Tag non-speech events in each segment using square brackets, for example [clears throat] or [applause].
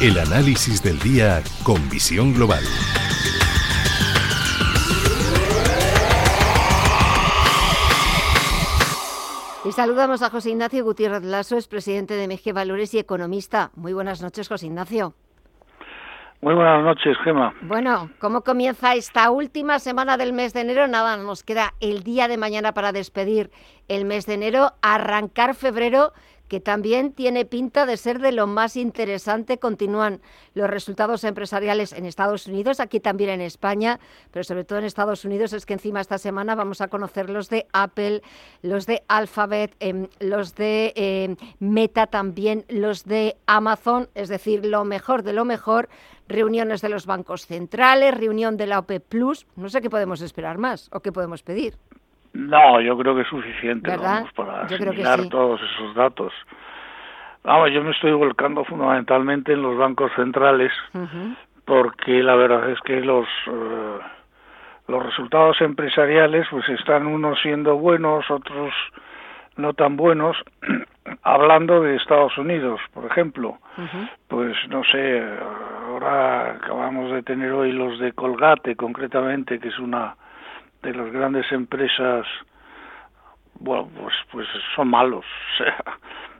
El análisis del día con visión global. Y saludamos a José Ignacio Gutiérrez Lasso, es presidente de MG Valores y economista. Muy buenas noches, José Ignacio. Muy buenas noches, Gema. Bueno, ¿cómo comienza esta última semana del mes de enero? Nada, nos queda el día de mañana para despedir el mes de enero, arrancar febrero que también tiene pinta de ser de lo más interesante. Continúan los resultados empresariales en Estados Unidos, aquí también en España, pero sobre todo en Estados Unidos es que encima esta semana vamos a conocer los de Apple, los de Alphabet, em, los de em, Meta también, los de Amazon, es decir, lo mejor de lo mejor. Reuniones de los bancos centrales, reunión de la OPE Plus. No sé qué podemos esperar más o qué podemos pedir. No, yo creo que es suficiente vamos, para asimilar todos esos datos. Vamos, yo me estoy volcando fundamentalmente en los bancos centrales porque la verdad es que los eh, los resultados empresariales pues están unos siendo buenos, otros no tan buenos. [clears throat] Hablando de Estados Unidos, por ejemplo, pues no sé, ahora acabamos de tener hoy los de Colgate concretamente, que es una de las grandes empresas, bueno, pues, pues son malos. [laughs] O sea,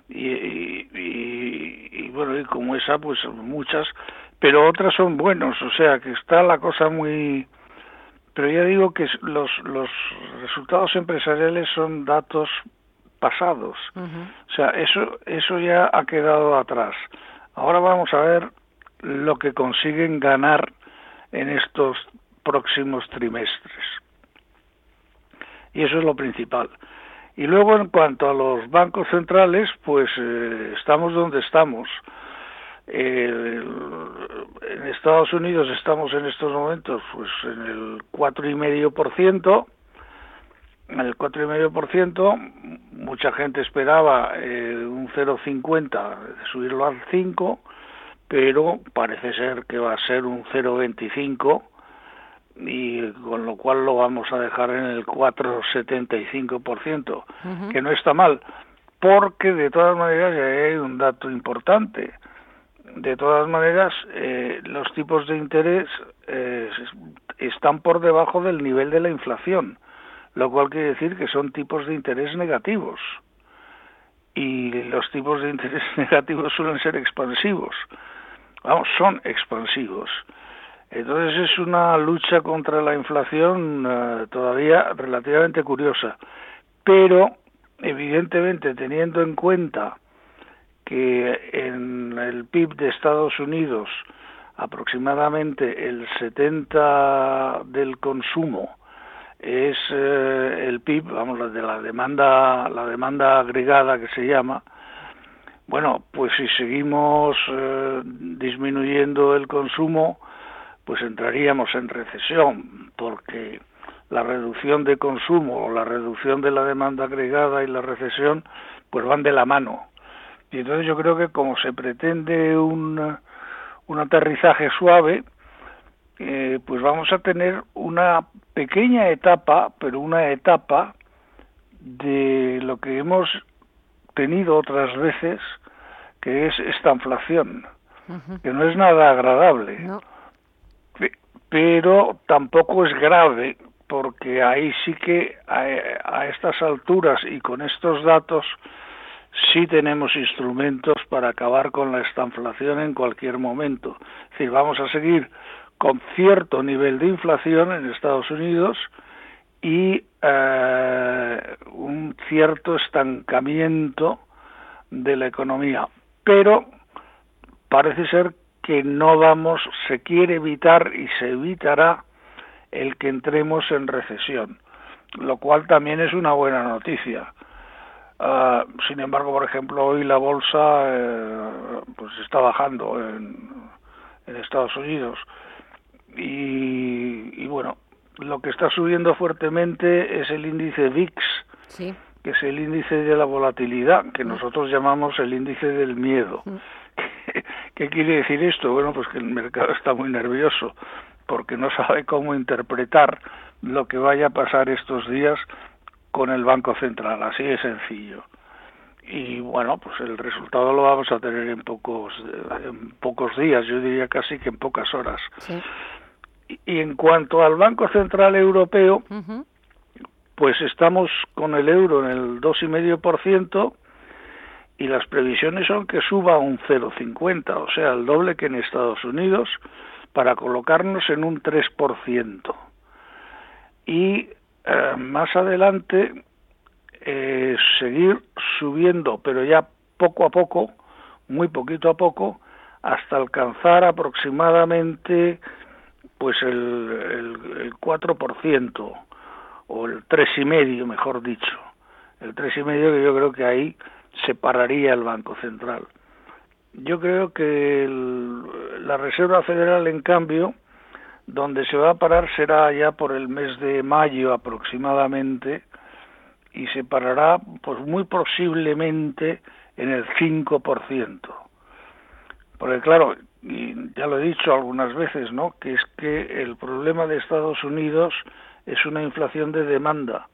y, y, y, bueno, y como esa, pues muchas, pero otras son buenos, o sea, que está la cosa muy... Pero ya digo que los, los resultados empresariales son datos pasados. O sea, eso, eso ya ha quedado atrás. Ahora vamos a ver lo que consiguen ganar en estos próximos trimestres y eso es lo principal. Y luego en cuanto a los bancos centrales, pues eh, estamos donde estamos. en Estados Unidos estamos en estos momentos pues en el cuatro y medio por ciento en el cuatro y medio por ciento mucha gente esperaba eh, un 0,50 subirlo al 5 pero parece ser que va a ser un 0,25 y con lo cual lo vamos a dejar en el 4,75%, que no está mal, porque de todas maneras ya hay un dato importante. De todas maneras, eh, los tipos de interés eh, están por debajo del nivel de la inflación, lo cual quiere decir que son tipos de interés negativos. Y los tipos de interés [laughs] negativos suelen ser expansivos. Vamos, son expansivos. Entonces es una lucha contra la inflación eh, todavía relativamente curiosa, pero evidentemente teniendo en cuenta que en el PIB de Estados Unidos aproximadamente el 70 del consumo es eh, el PIB, vamos, de la demanda, la demanda agregada que se llama, bueno, pues si seguimos eh, disminuyendo el consumo, pues entraríamos en recesión, porque la reducción de consumo o la reducción de la demanda agregada y la recesión pues van de la mano. Y entonces yo creo que como se pretende un, un aterrizaje suave, eh, pues vamos a tener una pequeña etapa, pero una etapa de lo que hemos tenido otras veces, que es esta inflación, que no es nada agradable pero tampoco es grave porque ahí sí que a, estas alturas y con estos datos sí tenemos instrumentos para acabar con la estanflación en cualquier momento. Es decir, vamos a seguir con cierto nivel de inflación en Estados Unidos y eh, un cierto estancamiento de la economía. Pero parece ser que no vamos, se quiere evitar y se evitará el que entremos en recesión, lo cual también es una buena noticia. Ah, sin embargo, por ejemplo, hoy la bolsa eh, pues está bajando en, Estados Unidos y, bueno, lo que está subiendo fuertemente es el índice VIX, que es el índice de la volatilidad, que nosotros llamamos el índice del miedo. ¿Qué quiere decir esto? Bueno, pues que el mercado está muy nervioso porque no sabe cómo interpretar lo que vaya a pasar estos días con el Banco Central, así de sencillo. y bueno, pues el resultado lo vamos a tener en pocos, en pocos días, yo diría casi que en pocas horas. Y, en cuanto al Banco Central Europeo, pues estamos con el euro en el 2,5% y las previsiones son que suba un 0,50, o sea, el doble que en Estados Unidos, para colocarnos en un 3%. Y eh, más adelante eh, seguir subiendo, pero ya poco a poco, muy poquito a poco, hasta alcanzar aproximadamente pues el, el, el 4% o el tres y medio, mejor dicho, el tres y medio que yo creo que ahí separaría el Banco Central. Yo creo que la Reserva Federal, en cambio, donde se va a parar será ya por el mes de mayo aproximadamente y se parará pues muy posiblemente en el 5%. Porque claro, y ya lo he dicho algunas veces, ¿no? Que es que el problema de Estados Unidos es una inflación de demanda.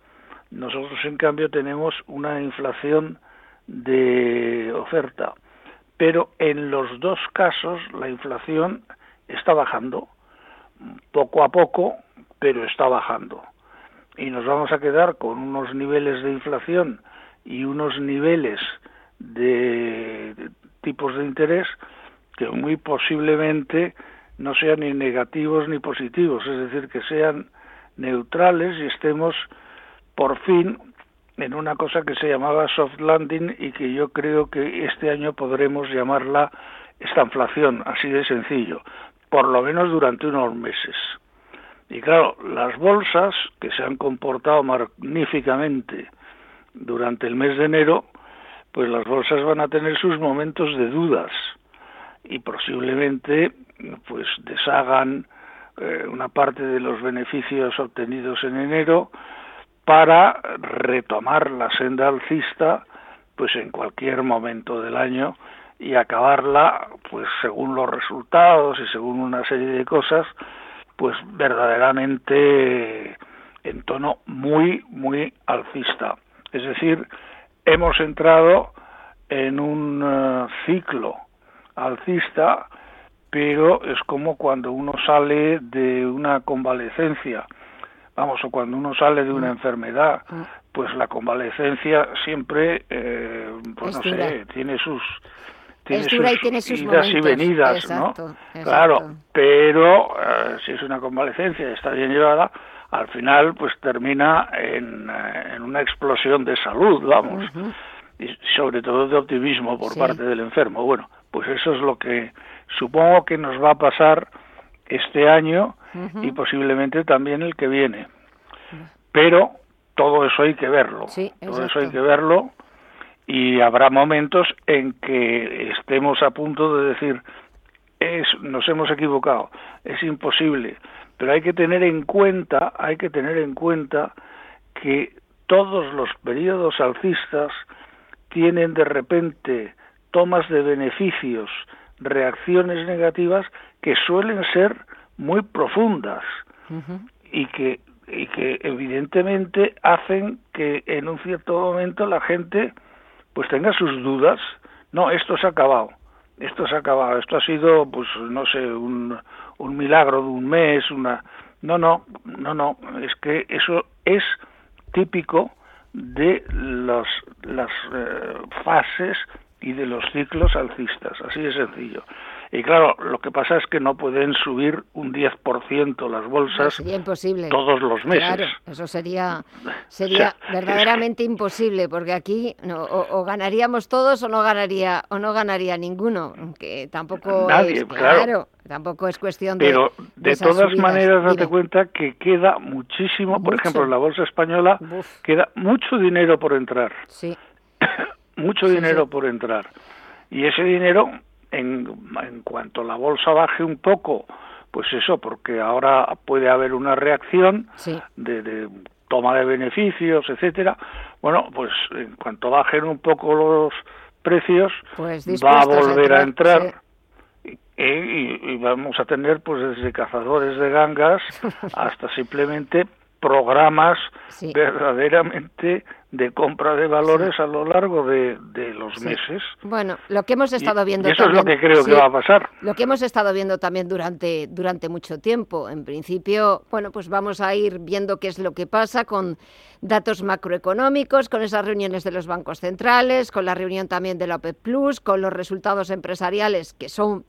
Nosotros, en cambio, tenemos una inflación de oferta. Pero en los dos casos la inflación está bajando, poco a poco, pero está bajando. Y nos vamos a quedar con unos niveles de inflación y unos niveles de tipos de interés que muy posiblemente no sean ni negativos ni positivos, es decir, que sean neutrales y estemos por fin en una cosa que se llamaba soft landing y que yo creo que este año podremos llamarla esta inflación, así de sencillo, por lo menos durante unos meses. Y claro, las bolsas que se han comportado magníficamente durante el mes de enero, pues las bolsas van a tener sus momentos de dudas y posiblemente pues deshagan eh, una parte de los beneficios obtenidos en enero para retomar la senda alcista pues en cualquier momento del año y acabarla pues según los resultados y según una serie de cosas pues verdaderamente en tono muy muy alcista. Es decir hemos entrado en un eh, ciclo alcista pero es como cuando uno sale de una convalecencia, vamos, o cuando uno sale de una mm. enfermedad, mm. pues la convalecencia siempre, eh, pues no sé, tiene sus tiene sus, idas y venidas, ¿no? Claro, pero eh, si es una convalecencia y está bien llevada, al final pues termina en, eh, una explosión de salud, vamos, y sobre todo de optimismo por parte del enfermo. Bueno, pues eso es lo que Supongo que nos va a pasar este año y posiblemente también el que viene. Pero todo eso hay que verlo. todo eso hay que verlo y habrá momentos en que estemos a punto de decir es, nos hemos equivocado, es imposible, pero hay que tener en cuenta, hay que tener en cuenta que todos los periodos alcistas tienen de repente tomas de beneficios reacciones negativas que suelen ser muy profundas y que y que evidentemente hacen que en un cierto momento la gente pues tenga sus dudas no esto se ha acabado esto se ha acabado esto ha sido pues no sé un, un milagro de un mes una no no no no es que eso es típico de los, las eh, fases y de los ciclos alcistas, así de sencillo. Y claro, lo que pasa es que no pueden subir un 10% las bolsas imposible. todos los meses. Claro, eso sería, [laughs] sería verdaderamente imposible, porque aquí o, ganaríamos todos o no ganaría o no ganaría ninguno, que tampoco es, claro, tampoco es cuestión de Pero de, todas maneras, date cuenta que queda muchísimo, por ejemplo, en la bolsa española queda mucho dinero por entrar. Sí. [coughs] mucho dinero por entrar. Y ese dinero, en, en cuanto la bolsa baje un poco, pues eso, porque ahora puede haber una reacción de, toma de beneficios, etcétera. Bueno, pues en cuanto bajen un poco los precios, pues va a volver a entrar. y, vamos a tener pues desde cazadores de gangas [laughs] hasta simplemente programas verdaderamente de compra de valores a lo largo de, los meses. Bueno, lo que hemos estado viendo eso es lo que creo que va a pasar. Lo que hemos estado viendo también durante, durante mucho tiempo. En principio, bueno, pues vamos a ir viendo qué es lo que pasa con datos macroeconómicos, con esas reuniones de los bancos centrales, con la reunión también de la OPEP Plus, con los resultados empresariales que son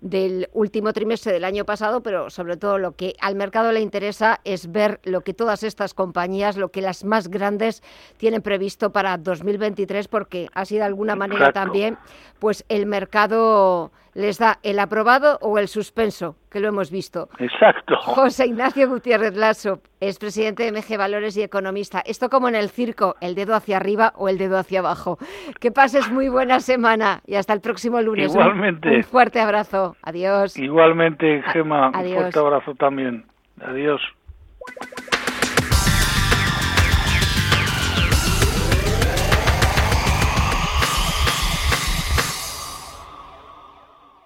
del último trimestre del año pasado, pero sobre todo lo que al mercado le interesa es ver lo que todas estas compañías, lo que las más grandes tienen previsto para 2023, porque así de alguna manera también, pues el mercado les da el aprobado o el suspenso, que lo hemos visto. Exacto. José Ignacio Gutiérrez Lasso es presidente de MG Valores y economista. Esto como en el circo, el dedo hacia arriba o el dedo hacia abajo. Que pases muy buena semana y hasta el próximo lunes. Igualmente. Un, fuerte abrazo. Adiós. Igualmente, Gema. Un fuerte abrazo también. Adiós.